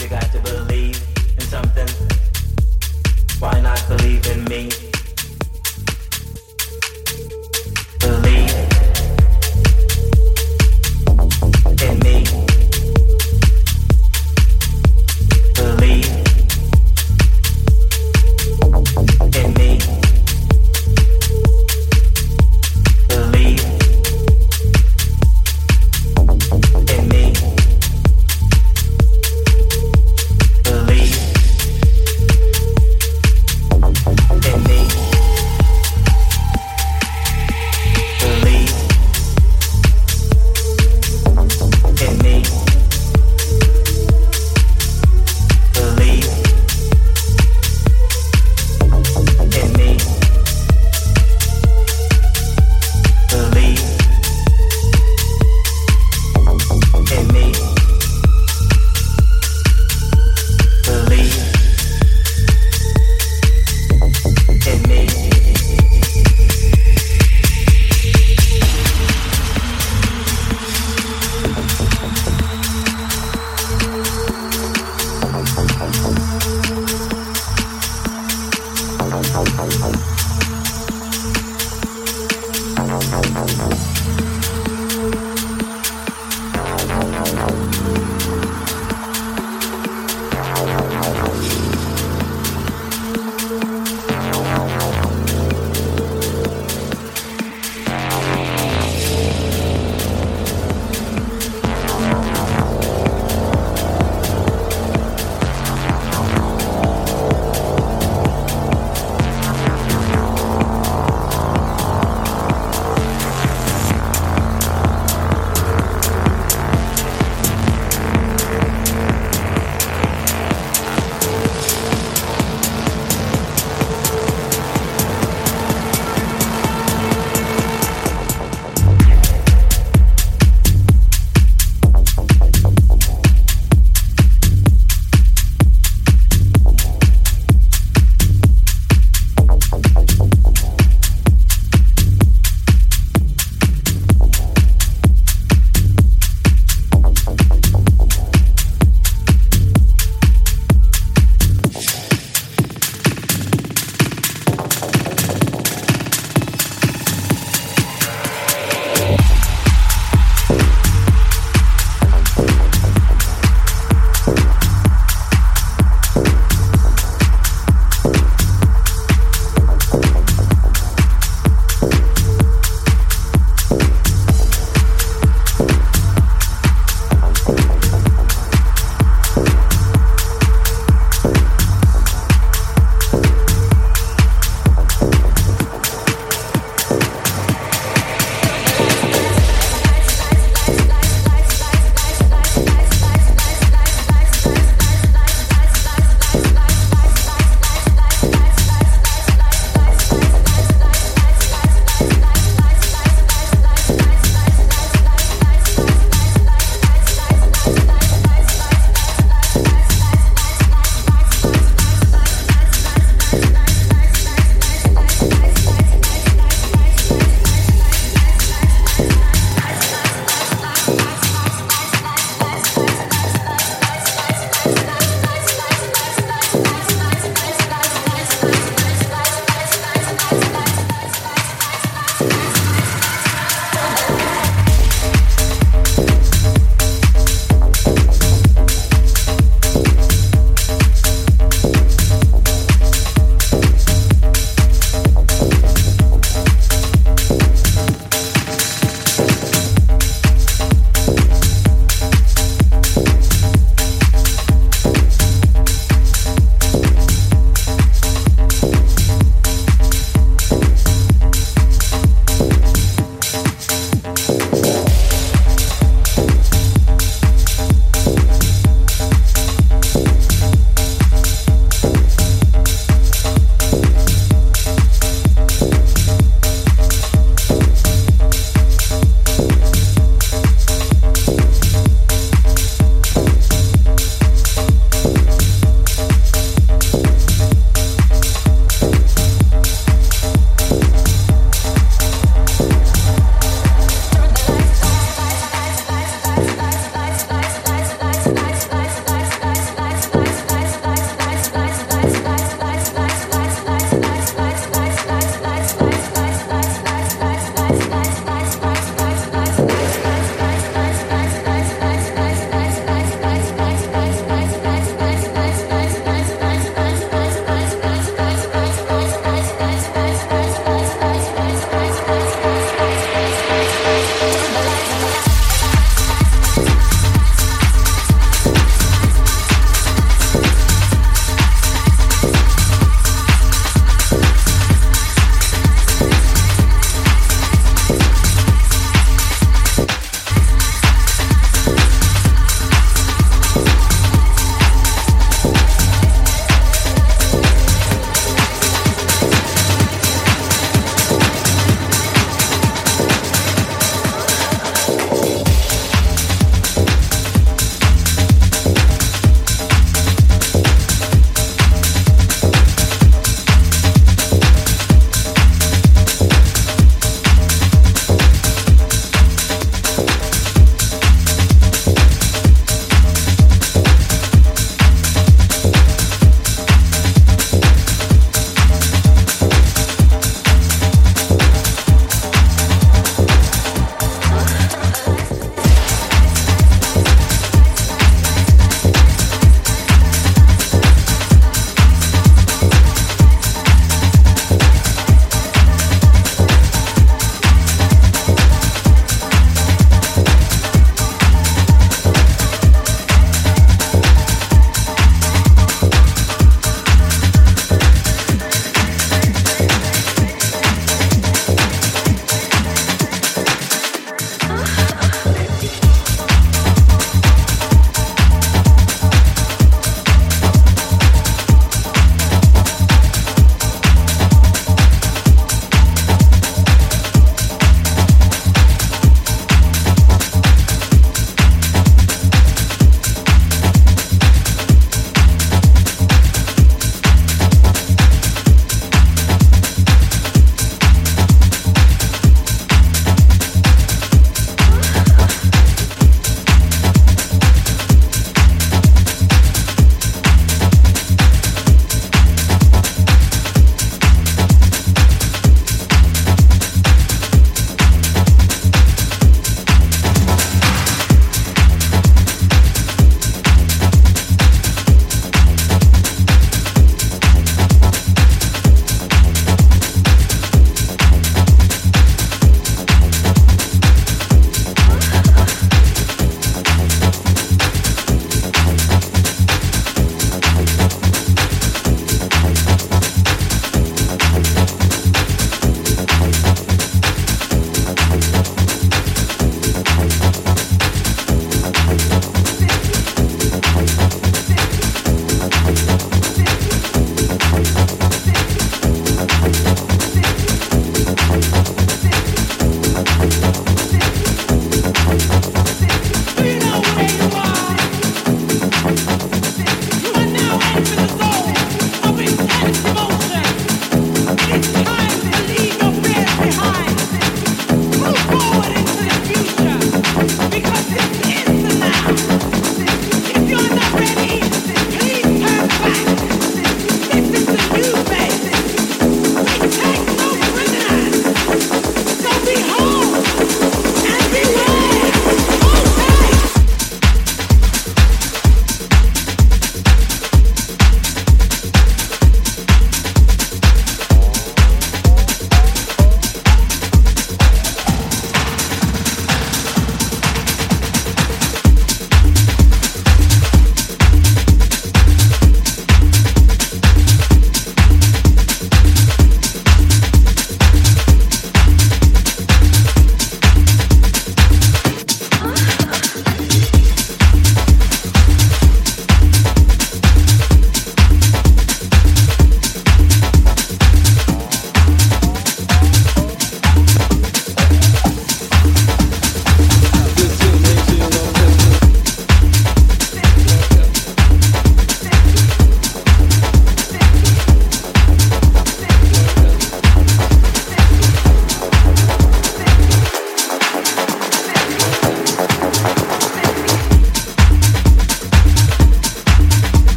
You got to believe in something. Why not believe in me?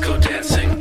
disco dancing.